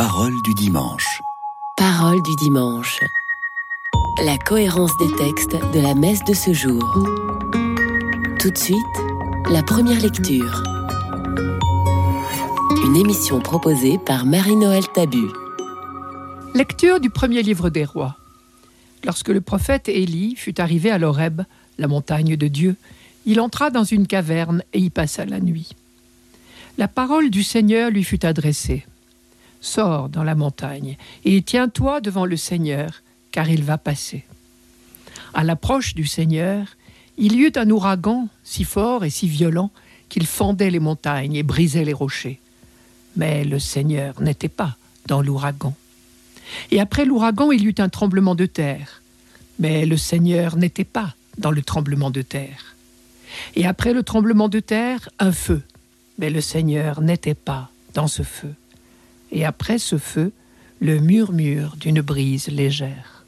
Parole du dimanche. Parole du dimanche. La cohérence des textes de la messe de ce jour. Tout de suite, la première lecture. Une émission proposée par Marie-Noël Tabu. Lecture du premier livre des rois. Lorsque le prophète Élie fut arrivé à l'Horeb, la montagne de Dieu, il entra dans une caverne et y passa la nuit. La parole du Seigneur lui fut adressée. Sors dans la montagne et tiens-toi devant le Seigneur, car il va passer. À l'approche du Seigneur, il y eut un ouragan si fort et si violent qu'il fendait les montagnes et brisait les rochers. Mais le Seigneur n'était pas dans l'ouragan. Et après l'ouragan, il y eut un tremblement de terre. Mais le Seigneur n'était pas dans le tremblement de terre. Et après le tremblement de terre, un feu. Mais le Seigneur n'était pas dans ce feu et après ce feu, le murmure d'une brise légère.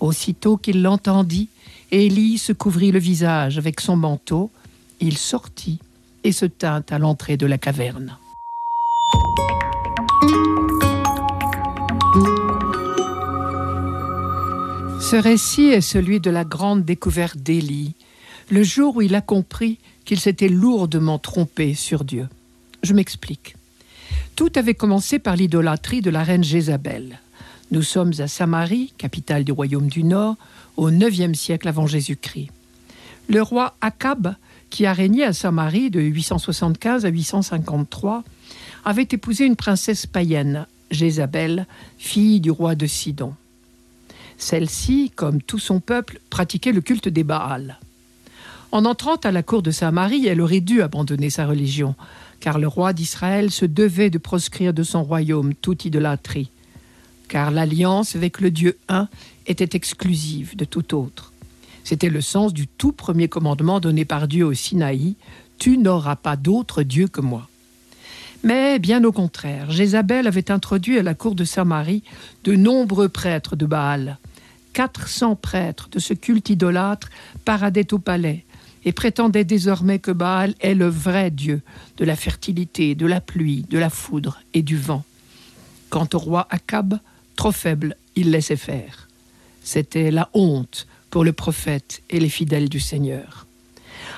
Aussitôt qu'il l'entendit, Élie se couvrit le visage avec son manteau, il sortit et se tint à l'entrée de la caverne. Ce récit est celui de la grande découverte d'Élie, le jour où il a compris qu'il s'était lourdement trompé sur Dieu. Je m'explique. Tout avait commencé par l'idolâtrie de la reine Jézabel. Nous sommes à Samarie, capitale du royaume du Nord, au IXe siècle avant Jésus-Christ. Le roi Akab, qui a régné à Samarie de 875 à 853, avait épousé une princesse païenne, Jézabel, fille du roi de Sidon. Celle-ci, comme tout son peuple, pratiquait le culte des Baals. En entrant à la cour de Samarie, elle aurait dû abandonner sa religion, car le roi d'Israël se devait de proscrire de son royaume toute idolâtrie, car l'alliance avec le Dieu un était exclusive de tout autre. C'était le sens du tout premier commandement donné par Dieu au Sinaï, Tu n'auras pas d'autre Dieu que moi. Mais bien au contraire, Jézabel avait introduit à la cour de Samarie de nombreux prêtres de Baal. 400 prêtres de ce culte idolâtre paradaient au palais, et prétendait désormais que Baal est le vrai Dieu de la fertilité, de la pluie, de la foudre et du vent. Quant au roi Akab, trop faible, il laissait faire. C'était la honte pour le prophète et les fidèles du Seigneur.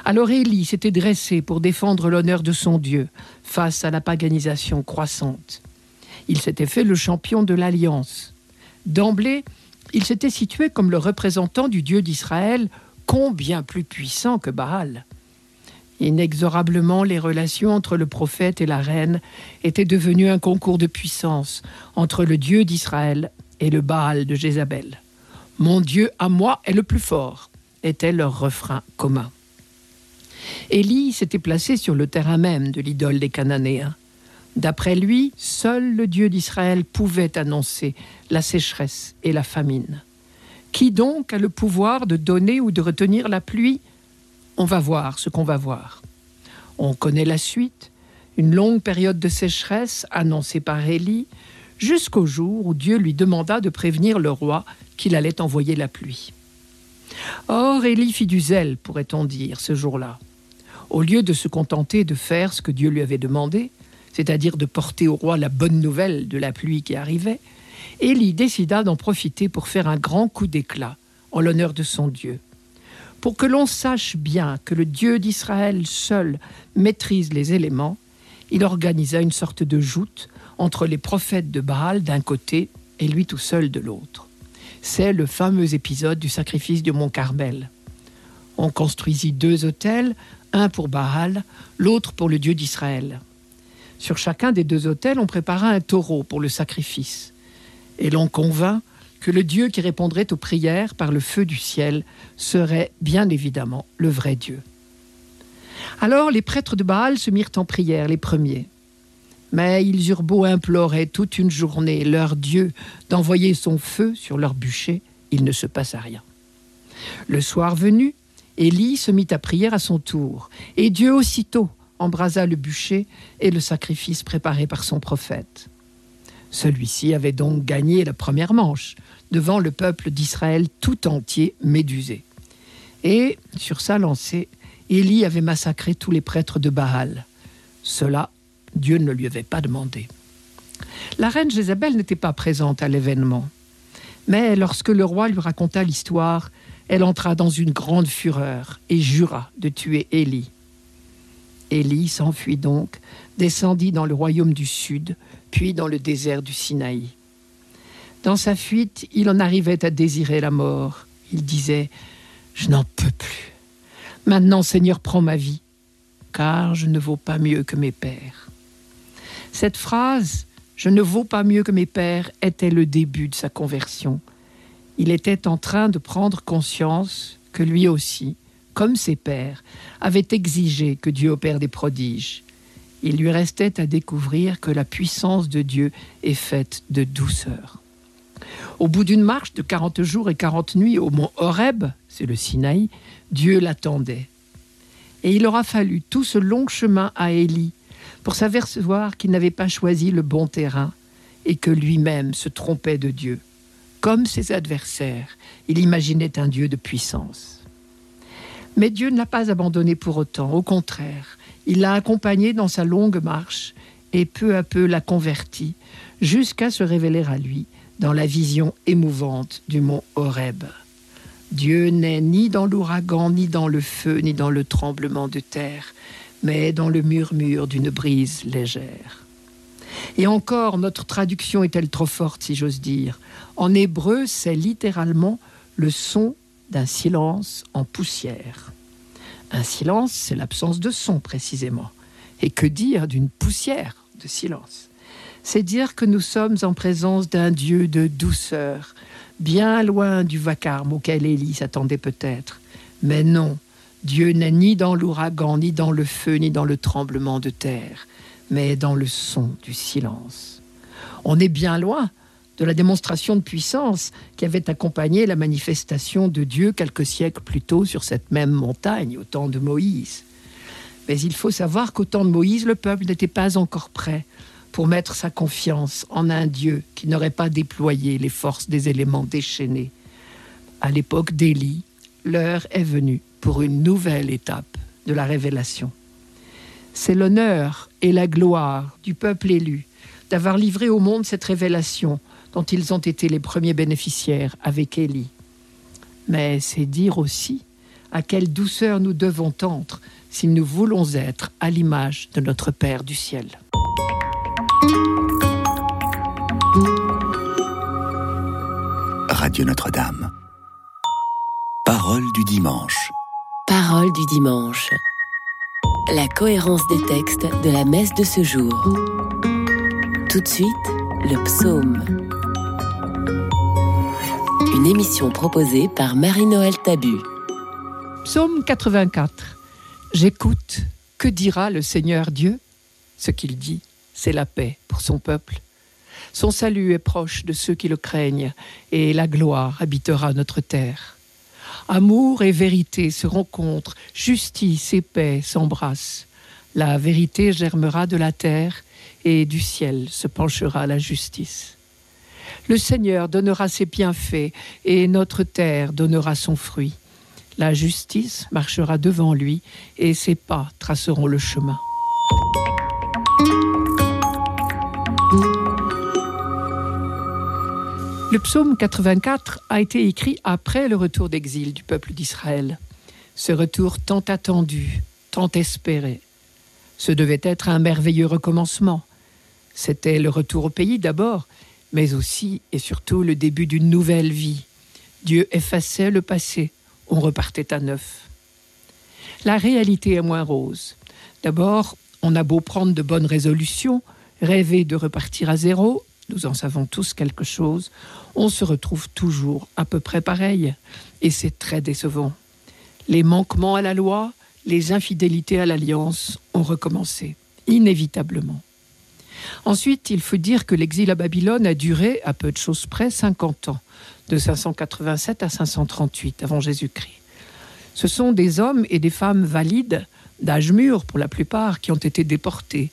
Alors Élie s'était dressé pour défendre l'honneur de son Dieu face à la paganisation croissante. Il s'était fait le champion de l'alliance. D'emblée, il s'était situé comme le représentant du Dieu d'Israël combien plus puissant que Baal. Inexorablement, les relations entre le prophète et la reine étaient devenues un concours de puissance entre le Dieu d'Israël et le Baal de Jézabel. Mon Dieu à moi est le plus fort, était leur refrain commun. Élie s'était placé sur le terrain même de l'idole des Cananéens. D'après lui, seul le Dieu d'Israël pouvait annoncer la sécheresse et la famine. Qui donc a le pouvoir de donner ou de retenir la pluie? On va voir ce qu'on va voir. On connaît la suite, une longue période de sécheresse annoncée par Élie, jusqu'au jour où Dieu lui demanda de prévenir le roi qu'il allait envoyer la pluie. Or, Élie fit du zèle, pourrait-on dire, ce jour-là. Au lieu de se contenter de faire ce que Dieu lui avait demandé, c'est-à-dire de porter au roi la bonne nouvelle de la pluie qui arrivait, Élie décida d'en profiter pour faire un grand coup d'éclat en l'honneur de son Dieu. Pour que l'on sache bien que le Dieu d'Israël seul maîtrise les éléments, il organisa une sorte de joute entre les prophètes de Baal d'un côté et lui tout seul de l'autre. C'est le fameux épisode du sacrifice du mont Carmel. On construisit deux autels, un pour Baal, l'autre pour le Dieu d'Israël. Sur chacun des deux autels, on prépara un taureau pour le sacrifice et l'on convint que le Dieu qui répondrait aux prières par le feu du ciel serait bien évidemment le vrai Dieu. Alors les prêtres de Baal se mirent en prière, les premiers. Mais ils eurent beau implorer toute une journée leur Dieu d'envoyer son feu sur leur bûcher, il ne se passa rien. Le soir venu, Élie se mit à prier à son tour, et Dieu aussitôt embrasa le bûcher et le sacrifice préparé par son prophète. Celui-ci avait donc gagné la première manche devant le peuple d'Israël tout entier médusé. Et, sur sa lancée, Élie avait massacré tous les prêtres de Baal. Cela, Dieu ne lui avait pas demandé. La reine Jézabel n'était pas présente à l'événement. Mais lorsque le roi lui raconta l'histoire, elle entra dans une grande fureur et jura de tuer Élie. Élie s'enfuit donc, descendit dans le royaume du sud, puis dans le désert du Sinaï. Dans sa fuite, il en arrivait à désirer la mort. Il disait Je n'en peux plus. Maintenant, Seigneur, prends ma vie, car je ne vaux pas mieux que mes pères. Cette phrase Je ne vaux pas mieux que mes pères était le début de sa conversion. Il était en train de prendre conscience que lui aussi, comme ses pères, avait exigé que Dieu opère des prodiges. Il lui restait à découvrir que la puissance de Dieu est faite de douceur. Au bout d'une marche de quarante jours et quarante nuits au mont Horeb, c'est le Sinaï, Dieu l'attendait. Et il aura fallu tout ce long chemin à Élie pour s'apercevoir qu'il n'avait pas choisi le bon terrain et que lui-même se trompait de Dieu. Comme ses adversaires, il imaginait un Dieu de puissance. Mais Dieu ne l'a pas abandonné pour autant, au contraire, il l'a accompagné dans sa longue marche et peu à peu l'a converti jusqu'à se révéler à lui dans la vision émouvante du mont Horeb. Dieu n'est ni dans l'ouragan, ni dans le feu, ni dans le tremblement de terre, mais dans le murmure d'une brise légère. Et encore, notre traduction est-elle trop forte, si j'ose dire? En hébreu, c'est littéralement le son d'un silence en poussière. Un silence, c'est l'absence de son précisément. Et que dire d'une poussière de silence? C'est dire que nous sommes en présence d'un Dieu de douceur, bien loin du vacarme auquel Élie s'attendait peut-être. Mais non, Dieu n'est ni dans l'ouragan, ni dans le feu, ni dans le tremblement de terre, mais dans le son du silence. On est bien loin de la démonstration de puissance qui avait accompagné la manifestation de Dieu quelques siècles plus tôt sur cette même montagne, au temps de Moïse. Mais il faut savoir qu'au temps de Moïse, le peuple n'était pas encore prêt pour mettre sa confiance en un Dieu qui n'aurait pas déployé les forces des éléments déchaînés. À l'époque d'Élie, l'heure est venue pour une nouvelle étape de la révélation. C'est l'honneur et la gloire du peuple élu d'avoir livré au monde cette révélation dont ils ont été les premiers bénéficiaires avec Élie. Mais c'est dire aussi à quelle douceur nous devons tendre si nous voulons être à l'image de notre Père du ciel. Radio Notre-Dame. Parole du dimanche. Parole du dimanche. La cohérence des textes de la messe de ce jour. Tout de suite, le psaume. Une émission proposée par Marie-Noël Tabu. Psaume 84. J'écoute. Que dira le Seigneur Dieu? Ce qu'il dit, c'est la paix pour son peuple. Son salut est proche de ceux qui le craignent, et la gloire habitera notre terre. Amour et vérité se rencontrent, justice et paix s'embrassent. La vérité germera de la terre, et du ciel se penchera la justice. Le Seigneur donnera ses bienfaits et notre terre donnera son fruit. La justice marchera devant lui et ses pas traceront le chemin. Le psaume 84 a été écrit après le retour d'exil du peuple d'Israël. Ce retour tant attendu, tant espéré. Ce devait être un merveilleux recommencement. C'était le retour au pays d'abord, mais aussi et surtout le début d'une nouvelle vie. Dieu effaçait le passé, on repartait à neuf. La réalité est moins rose. D'abord, on a beau prendre de bonnes résolutions, rêver de repartir à zéro, nous en savons tous quelque chose, on se retrouve toujours à peu près pareil, et c'est très décevant. Les manquements à la loi, les infidélités à l'alliance ont recommencé, inévitablement. Ensuite, il faut dire que l'exil à Babylone a duré, à peu de choses près, 50 ans, de 587 à 538 avant Jésus-Christ. Ce sont des hommes et des femmes valides, d'âge mûr pour la plupart, qui ont été déportés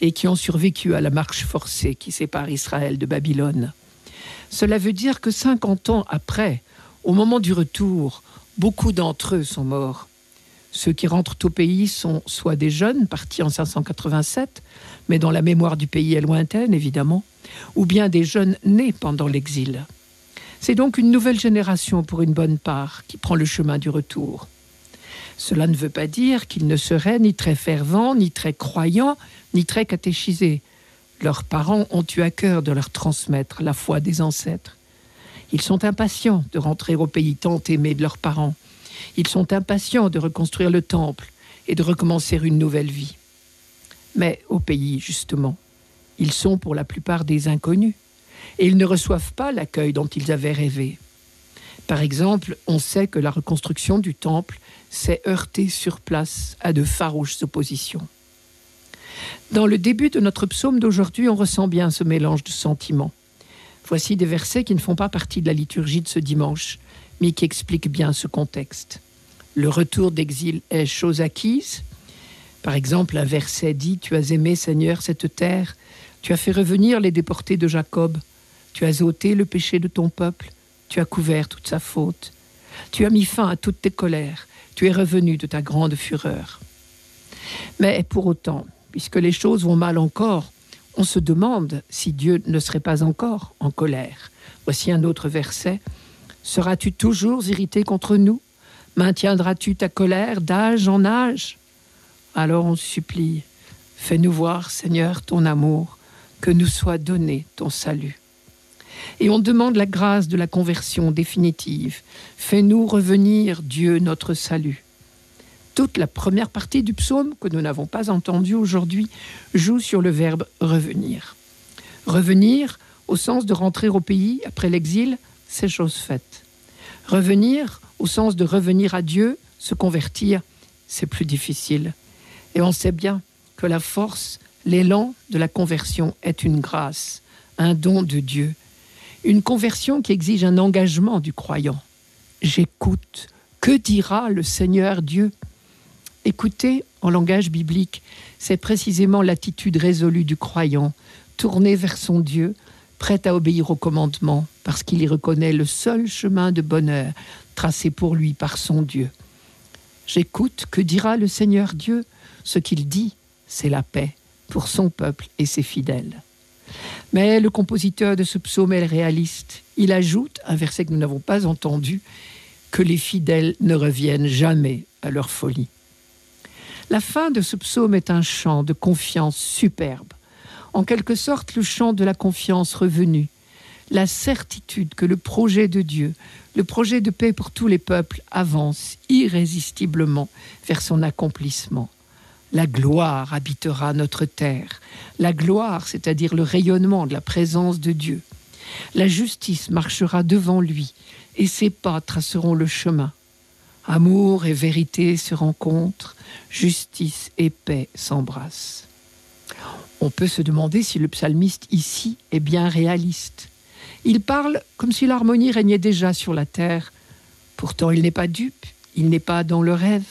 et qui ont survécu à la marche forcée qui sépare Israël de Babylone. Cela veut dire que 50 ans après, au moment du retour, beaucoup d'entre eux sont morts. Ceux qui rentrent au pays sont soit des jeunes partis en 587, mais dont la mémoire du pays est lointaine, évidemment, ou bien des jeunes nés pendant l'exil. C'est donc une nouvelle génération pour une bonne part qui prend le chemin du retour. Cela ne veut pas dire qu'ils ne seraient ni très fervents, ni très croyants, ni très catéchisés. Leurs parents ont eu à cœur de leur transmettre la foi des ancêtres. Ils sont impatients de rentrer au pays tant aimé de leurs parents. Ils sont impatients de reconstruire le temple et de recommencer une nouvelle vie. Mais au pays, justement, ils sont pour la plupart des inconnus et ils ne reçoivent pas l'accueil dont ils avaient rêvé. Par exemple, on sait que la reconstruction du temple s'est heurtée sur place à de farouches oppositions. Dans le début de notre psaume d'aujourd'hui, on ressent bien ce mélange de sentiments. Voici des versets qui ne font pas partie de la liturgie de ce dimanche, qui expliquent bien ce contexte. Le retour d'exil est chose acquise. Par exemple, un verset dit Tu as aimé, Seigneur, cette terre, tu as fait revenir les déportés de Jacob, tu as ôté le péché de ton peuple, tu as couvert toute sa faute, tu as mis fin à toutes tes colères, tu es revenu de ta grande fureur. Mais pour autant, puisque les choses vont mal encore, on se demande si Dieu ne serait pas encore en colère. Voici un autre verset. Seras-tu toujours irrité contre nous? Maintiendras-tu ta colère d'âge en âge? Alors on supplie, fais-nous voir, Seigneur, ton amour, que nous soit donné ton salut. Et on demande la grâce de la conversion définitive. Fais-nous revenir, Dieu, notre salut toute la première partie du psaume, que nous n'avons pas entendu aujourd'hui, joue sur le verbe revenir. Revenir, au sens de rentrer au pays après l'exil, c'est chose faite. Revenir, au sens de revenir à Dieu, se convertir, c'est plus difficile. Et on sait bien que la force, l'élan de la conversion est une grâce, un don de Dieu. Une conversion qui exige un engagement du croyant. J'écoute. Que dira le Seigneur Dieu? Écouter en langage biblique, c'est précisément l'attitude résolue du croyant, tourné vers son Dieu, prêt à obéir au commandement, parce qu'il y reconnaît le seul chemin de bonheur tracé pour lui par son Dieu. J'écoute, que dira le Seigneur Dieu Ce qu'il dit, c'est la paix pour son peuple et ses fidèles. Mais le compositeur de ce psaume est réaliste. Il ajoute, un verset que nous n'avons pas entendu, que les fidèles ne reviennent jamais à leur folie. La fin de ce psaume est un chant de confiance superbe, en quelque sorte le chant de la confiance revenue, la certitude que le projet de Dieu, le projet de paix pour tous les peuples avance irrésistiblement vers son accomplissement. La gloire habitera notre terre, la gloire, c'est-à-dire le rayonnement de la présence de Dieu. La justice marchera devant lui, et ses pas traceront le chemin. Amour et vérité se rencontrent, justice et paix s'embrassent. On peut se demander si le psalmiste ici est bien réaliste. Il parle comme si l'harmonie régnait déjà sur la terre. Pourtant, il n'est pas dupe, il n'est pas dans le rêve.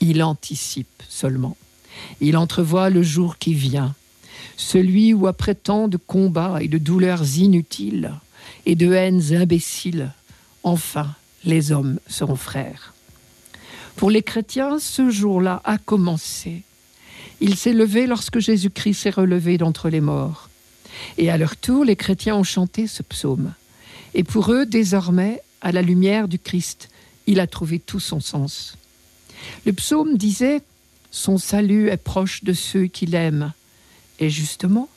Il anticipe seulement. Il entrevoit le jour qui vient, celui où, après tant de combats et de douleurs inutiles et de haines imbéciles, enfin les hommes seront frères. Pour les chrétiens, ce jour-là a commencé. Il s'est levé lorsque Jésus-Christ s'est relevé d'entre les morts. Et à leur tour, les chrétiens ont chanté ce psaume. Et pour eux, désormais, à la lumière du Christ, il a trouvé tout son sens. Le psaume disait Son salut est proche de ceux qui l'aiment. Et justement,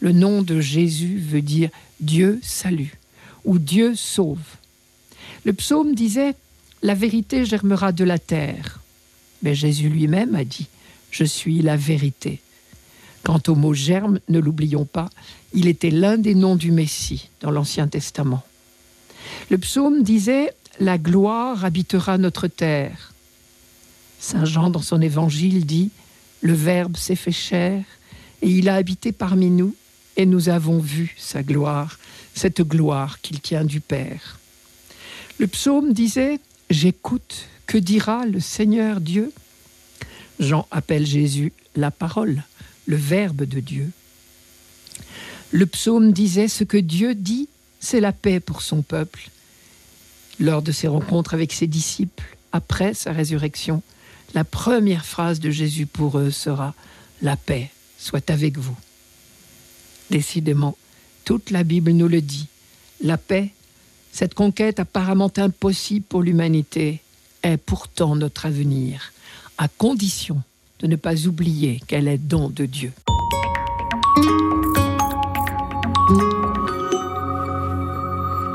le nom de Jésus veut dire Dieu salue ou Dieu sauve. Le psaume disait La vérité germera de la terre. Mais Jésus lui-même a dit Je suis la vérité. Quant au mot germe, ne l'oublions pas, il était l'un des noms du Messie dans l'Ancien Testament. Le psaume disait La gloire habitera notre terre. Saint Jean, dans son évangile, dit Le Verbe s'est fait chair et il a habité parmi nous, et nous avons vu sa gloire, cette gloire qu'il tient du Père. Le psaume disait J'écoute, que dira le Seigneur Dieu? Jean appelle Jésus la parole, le Verbe de Dieu. Le psaume disait Ce que Dieu dit, c'est la paix pour son peuple. Lors de ses rencontres avec ses disciples, après sa résurrection, la première phrase de Jésus pour eux sera La paix soit avec vous. Décidément, Toute la Bible nous le dit. La paix, cette conquête apparemment impossible pour l'humanité, est pourtant notre avenir, à condition de ne pas oublier qu'elle est don de Dieu.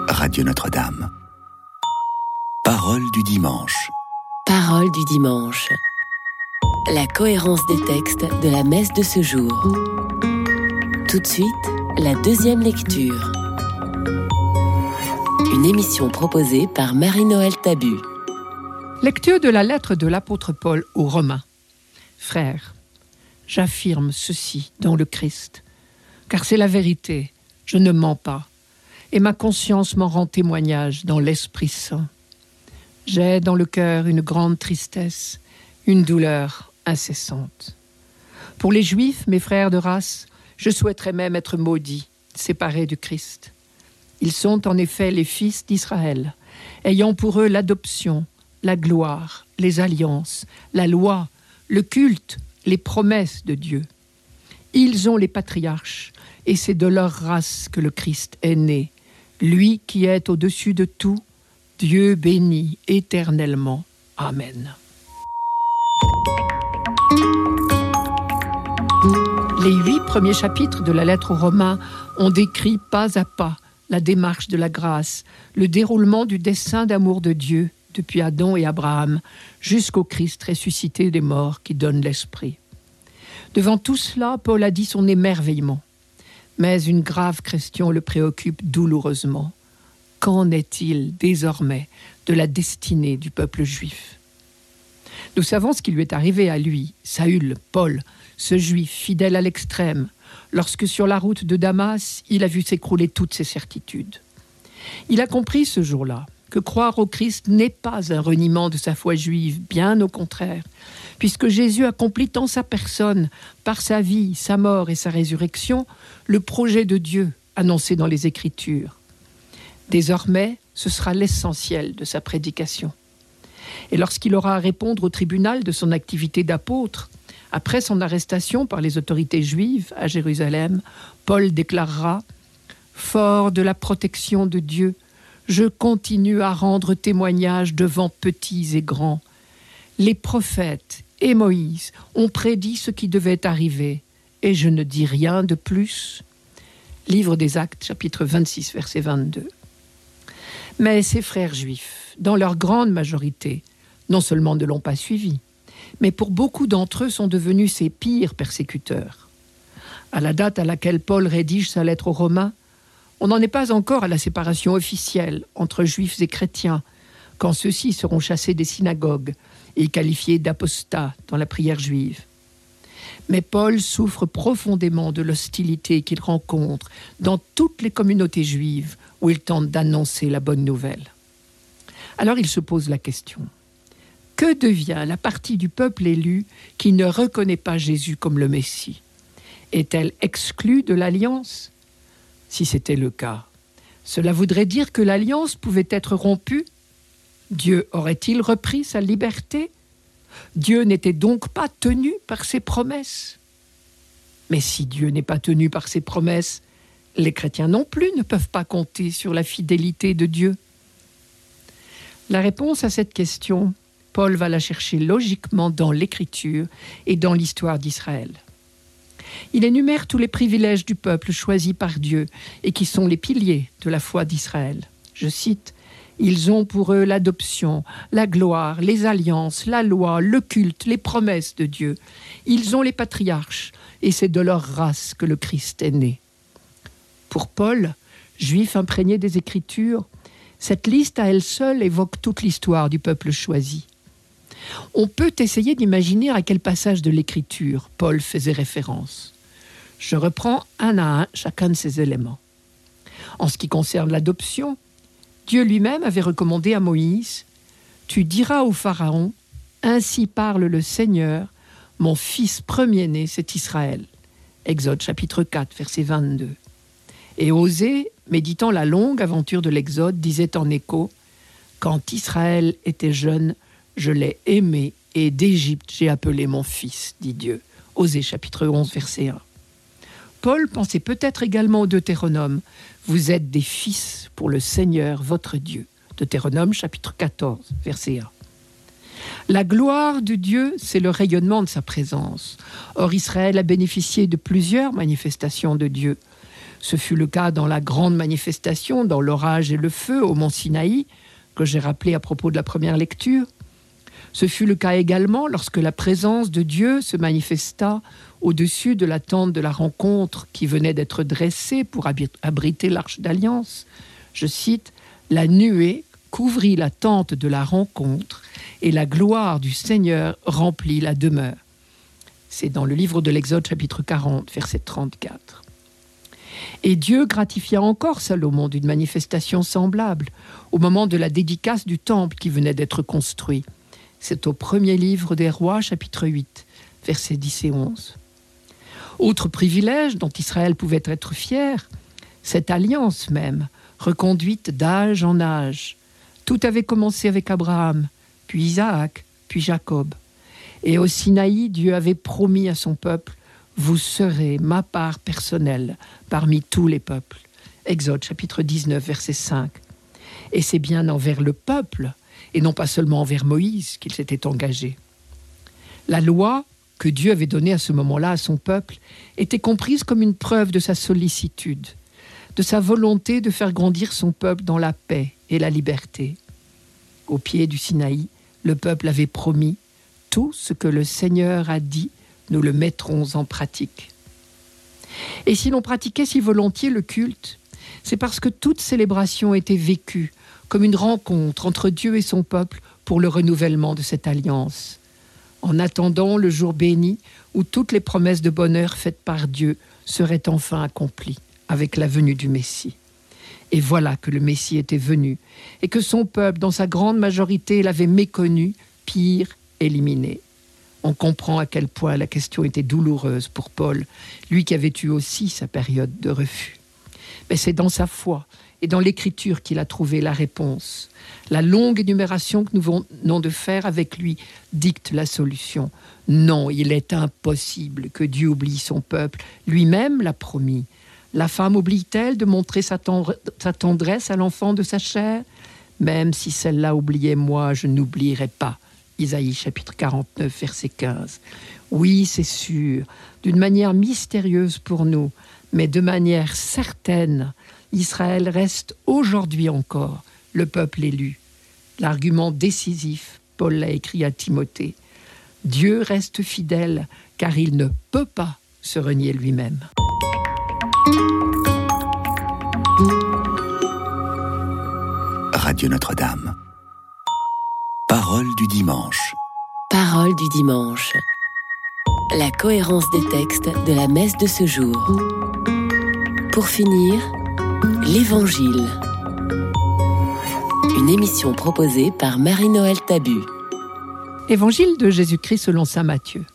Radio Notre-Dame. Parole du dimanche. Parole du dimanche. La cohérence des textes de la messe de ce jour. Tout de suite, la deuxième lecture. Une émission proposée par Marie-Noël Tabu. Lecture de la lettre de l'apôtre Paul aux Romains. Frères, j'affirme ceci dans le Christ, car c'est la vérité, je ne mens pas, et ma conscience m'en rend témoignage dans l'Esprit Saint. J'ai dans le cœur une grande tristesse, une douleur incessante. Pour les Juifs, mes frères de race, je souhaiterais même être maudit, séparé du Christ. Ils sont en effet les fils d'Israël, ayant pour eux l'adoption, la gloire, les alliances, la loi, le culte, les promesses de Dieu. Ils ont les patriarches, et c'est de leur race que le Christ est né, lui qui est au-dessus de tout, Dieu béni éternellement. Amen. Les huit premiers chapitres de la lettre aux Romains ont décrit pas à pas la démarche de la grâce, le déroulement du dessein d'amour de Dieu depuis Adam et Abraham jusqu'au Christ ressuscité des morts qui donne l'Esprit. Devant tout cela, Paul a dit son émerveillement. Mais une grave question le préoccupe douloureusement. Qu'en est-il désormais de la destinée du peuple juif? Nous savons ce qui lui est arrivé à lui, Saül, Paul, ce juif fidèle à l'extrême, lorsque sur la route de Damas, il a vu s'écrouler toutes ses certitudes. Il a compris ce jour-là que croire au Christ n'est pas un reniement de sa foi juive, bien au contraire, puisque Jésus accomplit en sa personne, par sa vie, sa mort et sa résurrection, le projet de Dieu annoncé dans les Écritures. Désormais, ce sera l'essentiel de sa prédication. Et lorsqu'il aura à répondre au tribunal de son activité d'apôtre, après son arrestation par les autorités juives à Jérusalem, Paul déclarera Fort de la protection de Dieu, je continue à rendre témoignage devant petits et grands. Les prophètes et Moïse ont prédit ce qui devait arriver, et je ne dis rien de plus. Livre des Actes, chapitre 26, verset 22. Mais ces frères juifs, dans leur grande majorité, non seulement ne l'ont pas suivi, mais pour beaucoup d'entre eux sont devenus ses pires persécuteurs. À la date à laquelle Paul rédige sa lettre aux Romains, on n'en est pas encore à la séparation officielle entre juifs et chrétiens, quand ceux-ci seront chassés des synagogues et qualifiés d'apostats dans la prière juive. Mais Paul souffre profondément de l'hostilité qu'il rencontre dans toutes les communautés juives où il tente d'annoncer la bonne nouvelle. Alors il se pose la question. Que devient la partie du peuple élu qui ne reconnaît pas Jésus comme le Messie? Est-elle exclue de l'alliance? Si c'était le cas, cela voudrait dire que l'alliance pouvait être rompue Dieu aurait-il repris sa liberté? Dieu n'était donc pas tenu par ses promesses. Mais si Dieu n'est pas tenu par ses promesses, les chrétiens non plus ne peuvent pas compter sur la fidélité de Dieu. La réponse à cette question, Paul va la chercher logiquement dans l'Écriture et dans l'histoire d'Israël. Il énumère tous les privilèges du peuple choisi par Dieu et qui sont les piliers de la foi d'Israël. Je cite ils ont pour eux l'adoption, la gloire, les alliances, la loi, le culte, les promesses de Dieu. Ils ont les patriarches, et c'est de leur race que le Christ est né. Pour Paul, juif imprégné des Écritures, cette liste à elle seule évoque toute l'histoire du peuple choisi. On peut essayer d'imaginer à quel passage de l'Écriture Paul faisait référence. Je reprends un à un chacun de ces éléments. En ce qui concerne l'adoption, Dieu lui-même avait recommandé à Moïse Tu diras au Pharaon Ainsi parle le Seigneur, mon fils premier-né, c'est Israël. Exode chapitre 4, verset 22. Et Osée, méditant la longue aventure de l'Exode, disait en écho Quand Israël était jeune, je l'ai aimé, et d'Égypte j'ai appelé mon fils, dit Dieu. Osée chapitre 11, verset 1. Paul pensait peut-être également au Deutéronome. Vous êtes des fils pour le Seigneur votre Dieu. Deutéronome chapitre 14, verset 1. La gloire de Dieu, c'est le rayonnement de sa présence. Or Israël a bénéficié de plusieurs manifestations de Dieu. Ce fut le cas dans la grande manifestation, dans l'orage et le feu au mont Sinaï, que j'ai rappelé à propos de la première lecture. Ce fut le cas également lorsque la présence de Dieu se manifesta au-dessus de la tente de la rencontre qui venait d'être dressée pour abriter l'arche d'alliance. Je cite, La nuée couvrit la tente de la rencontre et la gloire du Seigneur remplit la demeure. C'est dans le livre de l'Exode chapitre 40, verset 34. Et Dieu gratifia encore Salomon d'une manifestation semblable au moment de la dédicace du temple qui venait d'être construit. C'est au premier livre des rois, chapitre 8, versets 10 et 11. Autre privilège dont Israël pouvait être fier, cette alliance même, reconduite d'âge en âge. Tout avait commencé avec Abraham, puis Isaac, puis Jacob. Et au Sinaï, Dieu avait promis à son peuple vous serez ma part personnelle parmi tous les peuples. Exode chapitre 19, verset 5. Et c'est bien envers le peuple, et non pas seulement envers Moïse, qu'il s'était engagé. La loi que Dieu avait donnée à ce moment-là à son peuple était comprise comme une preuve de sa sollicitude, de sa volonté de faire grandir son peuple dans la paix et la liberté. Au pied du Sinaï, le peuple avait promis tout ce que le Seigneur a dit nous le mettrons en pratique. Et si l'on pratiquait si volontiers le culte, c'est parce que toute célébration était vécue comme une rencontre entre Dieu et son peuple pour le renouvellement de cette alliance. En attendant le jour béni où toutes les promesses de bonheur faites par Dieu seraient enfin accomplies avec la venue du Messie. Et voilà que le Messie était venu, et que son peuple, dans sa grande majorité, l'avait méconnu, pire, éliminé on comprend à quel point la question était douloureuse pour Paul, lui qui avait eu aussi sa période de refus. Mais c'est dans sa foi et dans l'écriture qu'il a trouvé la réponse. La longue énumération que nous venons de faire avec lui dicte la solution. Non, il est impossible que Dieu oublie son peuple, lui-même l'a promis. La femme oublie-t-elle de montrer sa, tendresse à l'enfant de sa chair? Même si celle-là oubliait moi, je n'oublierai pas Isaïe chapitre 49, verset 15. Oui, c'est sûr, d'une manière mystérieuse pour nous, mais de manière certaine, Israël reste aujourd'hui encore le peuple élu. L'argument décisif, Paul l'a écrit à Timothée. Dieu reste fidèle car il ne peut pas se renier lui-même. Radio Notre-Dame. Parole du dimanche. Parole du dimanche. La cohérence des textes de la messe de ce jour. Pour finir, l'Évangile. Une émission proposée par Marie-Noël Tabu. Évangile de Jésus-Christ selon saint Matthieu.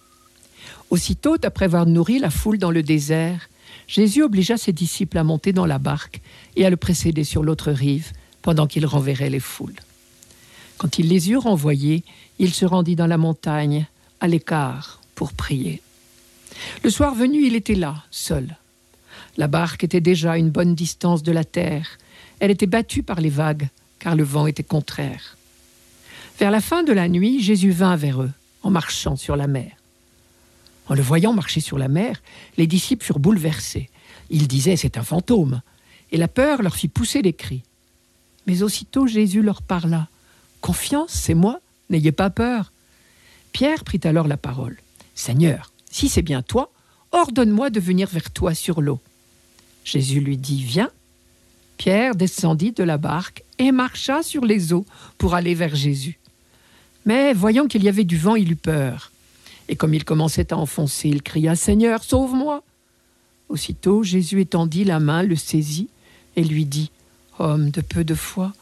Aussitôt, après avoir nourri la foule dans le désert, Jésus obligea ses disciples à monter dans la barque et à le précéder sur l'autre rive pendant qu'il renverrait les foules. Quand il les eut renvoyés, il se rendit dans la montagne, à l'écart, pour prier. Le soir venu, il était là, seul. La barque était déjà à une bonne distance de la terre. Elle était battue par les vagues, car le vent était contraire. Vers la fin de la nuit, Jésus vint vers eux, en marchant sur la mer. En le voyant marcher sur la mer, les disciples furent bouleversés. Ils disaient C'est un fantôme. Et la peur leur fit pousser des cris. Mais aussitôt Jésus leur parla. Confiance, c'est moi, n'ayez pas peur. Pierre prit alors la parole. Seigneur, si c'est bien toi, ordonne-moi de venir vers toi sur l'eau. Jésus lui dit, Viens. Pierre descendit de la barque et marcha sur les eaux pour aller vers Jésus. Mais voyant qu'il y avait du vent, il eut peur. Et comme il commençait à enfoncer, il cria, Seigneur, sauve-moi. Aussitôt Jésus étendit la main, le saisit et lui dit, Homme de peu de foi,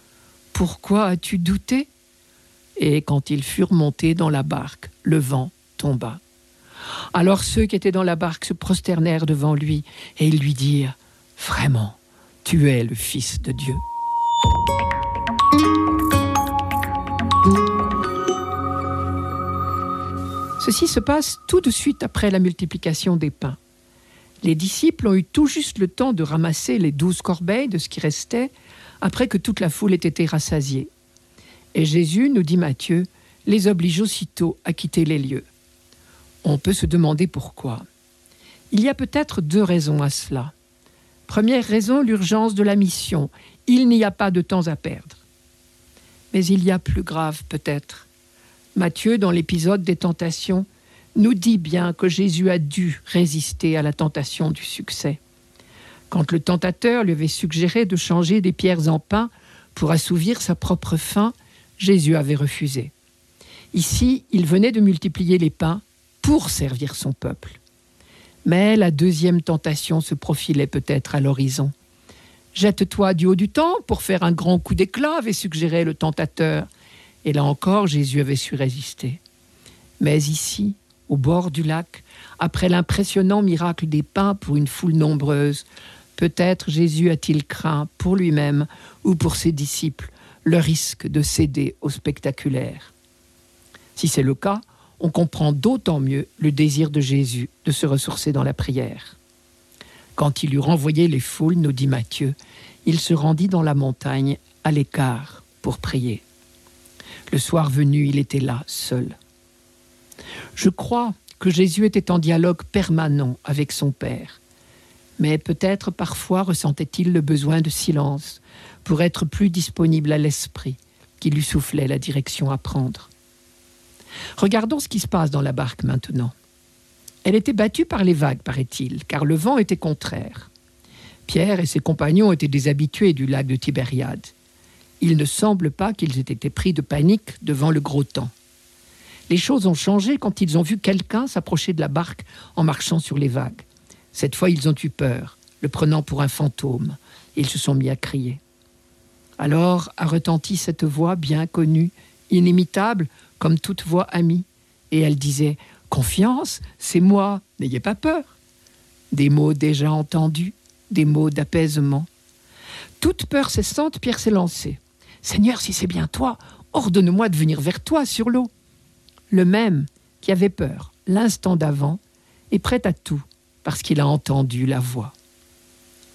pourquoi as-tu douté? Et quand ils furent montés dans la barque, le vent tomba. Alors ceux qui étaient dans la barque se prosternèrent devant lui, et ils lui dirent, Vraiment, tu es le Fils de Dieu. Ceci se passe tout de suite après la multiplication des pains. Les disciples ont eu tout juste le temps de ramasser les douze corbeilles de ce qui restait après que toute la foule ait été rassasiée. Et Jésus, nous dit Matthieu, les oblige aussitôt à quitter les lieux. On peut se demander pourquoi. Il y a peut-être deux raisons à cela. Première raison, l'urgence de la mission. Il n'y a pas de temps à perdre. Mais il y a plus grave peut-être. Matthieu, dans l'épisode des tentations, nous dit bien que Jésus a dû résister à la tentation du succès. Quand le tentateur lui avait suggéré de changer des pierres en pain pour assouvir sa propre faim, Jésus avait refusé. Ici, il venait de multiplier les pains pour servir son peuple. Mais la deuxième tentation se profilait peut-être à l'horizon. Jette-toi du haut du temple pour faire un grand coup d'éclat, avait suggéré le tentateur. Et là encore, Jésus avait su résister. Mais ici, au bord du lac, après l'impressionnant miracle des pains pour une foule nombreuse, peut-être Jésus a-t-il craint pour lui-même ou pour ses disciples le risque de céder au spectaculaire. Si c'est le cas, on comprend d'autant mieux le désir de Jésus de se ressourcer dans la prière. Quand il eut renvoyé les foules, nous dit Matthieu, il se rendit dans la montagne, à l'écart, pour prier. Le soir venu, il était là, seul. Je crois que Jésus était en dialogue permanent avec son Père, mais peut-être parfois ressentait-il le besoin de silence pour être plus disponible à l'esprit qui lui soufflait la direction à prendre. Regardons ce qui se passe dans la barque maintenant. Elle était battue par les vagues, paraît-il, car le vent était contraire. Pierre et ses compagnons étaient des habitués du lac de Tibériade. Il ne semble pas qu'ils aient été pris de panique devant le gros temps. Les choses ont changé quand ils ont vu quelqu'un s'approcher de la barque en marchant sur les vagues. Cette fois, ils ont eu peur, le prenant pour un fantôme. Ils se sont mis à crier. Alors a retenti cette voix bien connue, inimitable, comme toute voix amie, et elle disait Confiance, c'est moi, n'ayez pas peur. Des mots déjà entendus, des mots d'apaisement. Toute peur cessante, Pierre s'est lancé. Seigneur, si c'est bien toi, ordonne-moi de venir vers toi sur l'eau. Le même qui avait peur l'instant d'avant est prêt à tout parce qu'il a entendu la voix.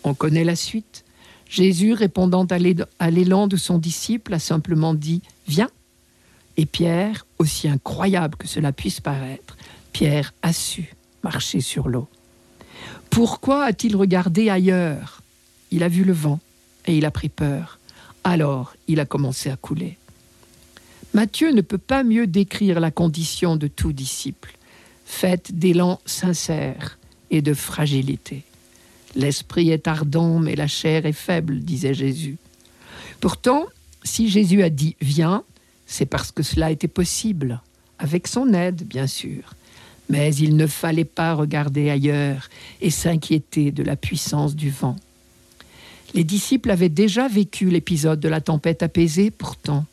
On connaît la suite. Jésus, répondant à l'élan de son disciple, a simplement dit Viens. Et Pierre, aussi incroyable que cela puisse paraître, Pierre a su marcher sur l'eau. Pourquoi a-t-il regardé ailleurs? Il a vu le vent et il a pris peur. Alors il a commencé à couler. Matthieu ne peut pas mieux décrire la condition de tout disciple, faite d'élan sincère et de fragilité. L'esprit est ardent, mais la chair est faible, disait Jésus. Pourtant, si Jésus a dit Viens, c'est parce que cela était possible, avec son aide, bien sûr. Mais il ne fallait pas regarder ailleurs et s'inquiéter de la puissance du vent. Les disciples avaient déjà vécu l'épisode de la tempête apaisée, pourtant.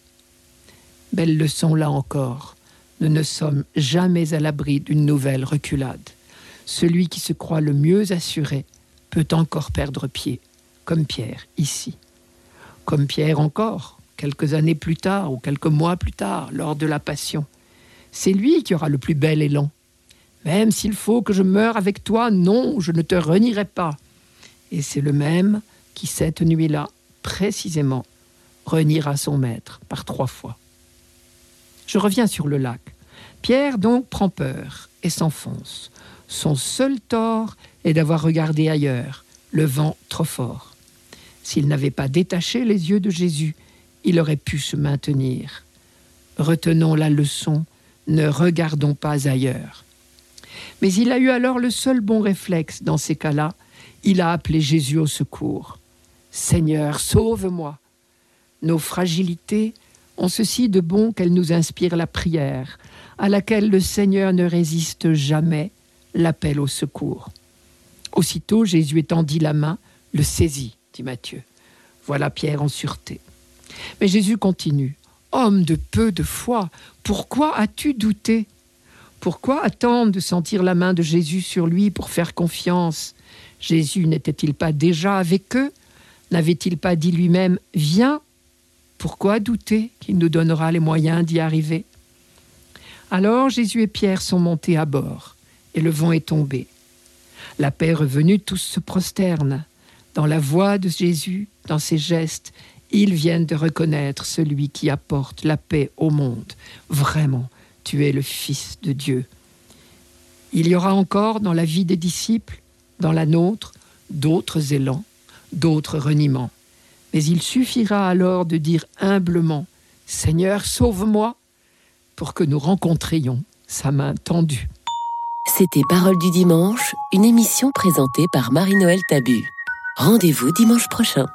Belle leçon là encore. Nous ne sommes jamais à l'abri d'une nouvelle reculade. Celui qui se croit le mieux assuré peut encore perdre pied, comme Pierre ici. Comme Pierre encore, quelques années plus tard ou quelques mois plus tard, lors de la Passion. C'est lui qui aura le plus bel élan. Même s'il faut que je meure avec toi, non, je ne te renierai pas. Et c'est le même qui, cette nuit-là, précisément, reniera son maître par trois fois. Je reviens sur le lac. Pierre donc prend peur et s'enfonce. Son seul tort est d'avoir regardé ailleurs, le vent trop fort. S'il n'avait pas détaché les yeux de Jésus, il aurait pu se maintenir. Retenons la leçon, ne regardons pas ailleurs. Mais il a eu alors le seul bon réflexe dans ces cas-là, il a appelé Jésus au secours. Seigneur, sauve-moi. Nos fragilités ont ceci de bon qu'elles nous inspirent la prière, à laquelle le Seigneur ne résiste jamais, l'appel au secours. Aussitôt Jésus étendit la main, le saisit, dit Matthieu. Voilà Pierre en sûreté. Mais Jésus continue. Homme de peu de foi, pourquoi as-tu douté? Pourquoi attendre de sentir la main de Jésus sur lui pour faire confiance? Jésus n'était-il pas déjà avec eux? N'avait-il pas dit lui-même Viens Pourquoi douter qu'il nous donnera les moyens d'y arriver? Alors Jésus et Pierre sont montés à bord, et le vent est tombé. La paix revenue, tous se prosternent. Dans la voix de Jésus, dans ses gestes, ils viennent de reconnaître celui qui apporte la paix au monde. Vraiment, tu es le Fils de Dieu. Il y aura encore dans la vie des disciples, dans la nôtre, d'autres élans, d'autres reniements. Mais il suffira alors de dire humblement Seigneur, sauve-moi, pour que nous rencontrions sa main tendue. C'était Parole du dimanche, une émission présentée par Marie-Noël Tabu. Rendez-vous dimanche prochain.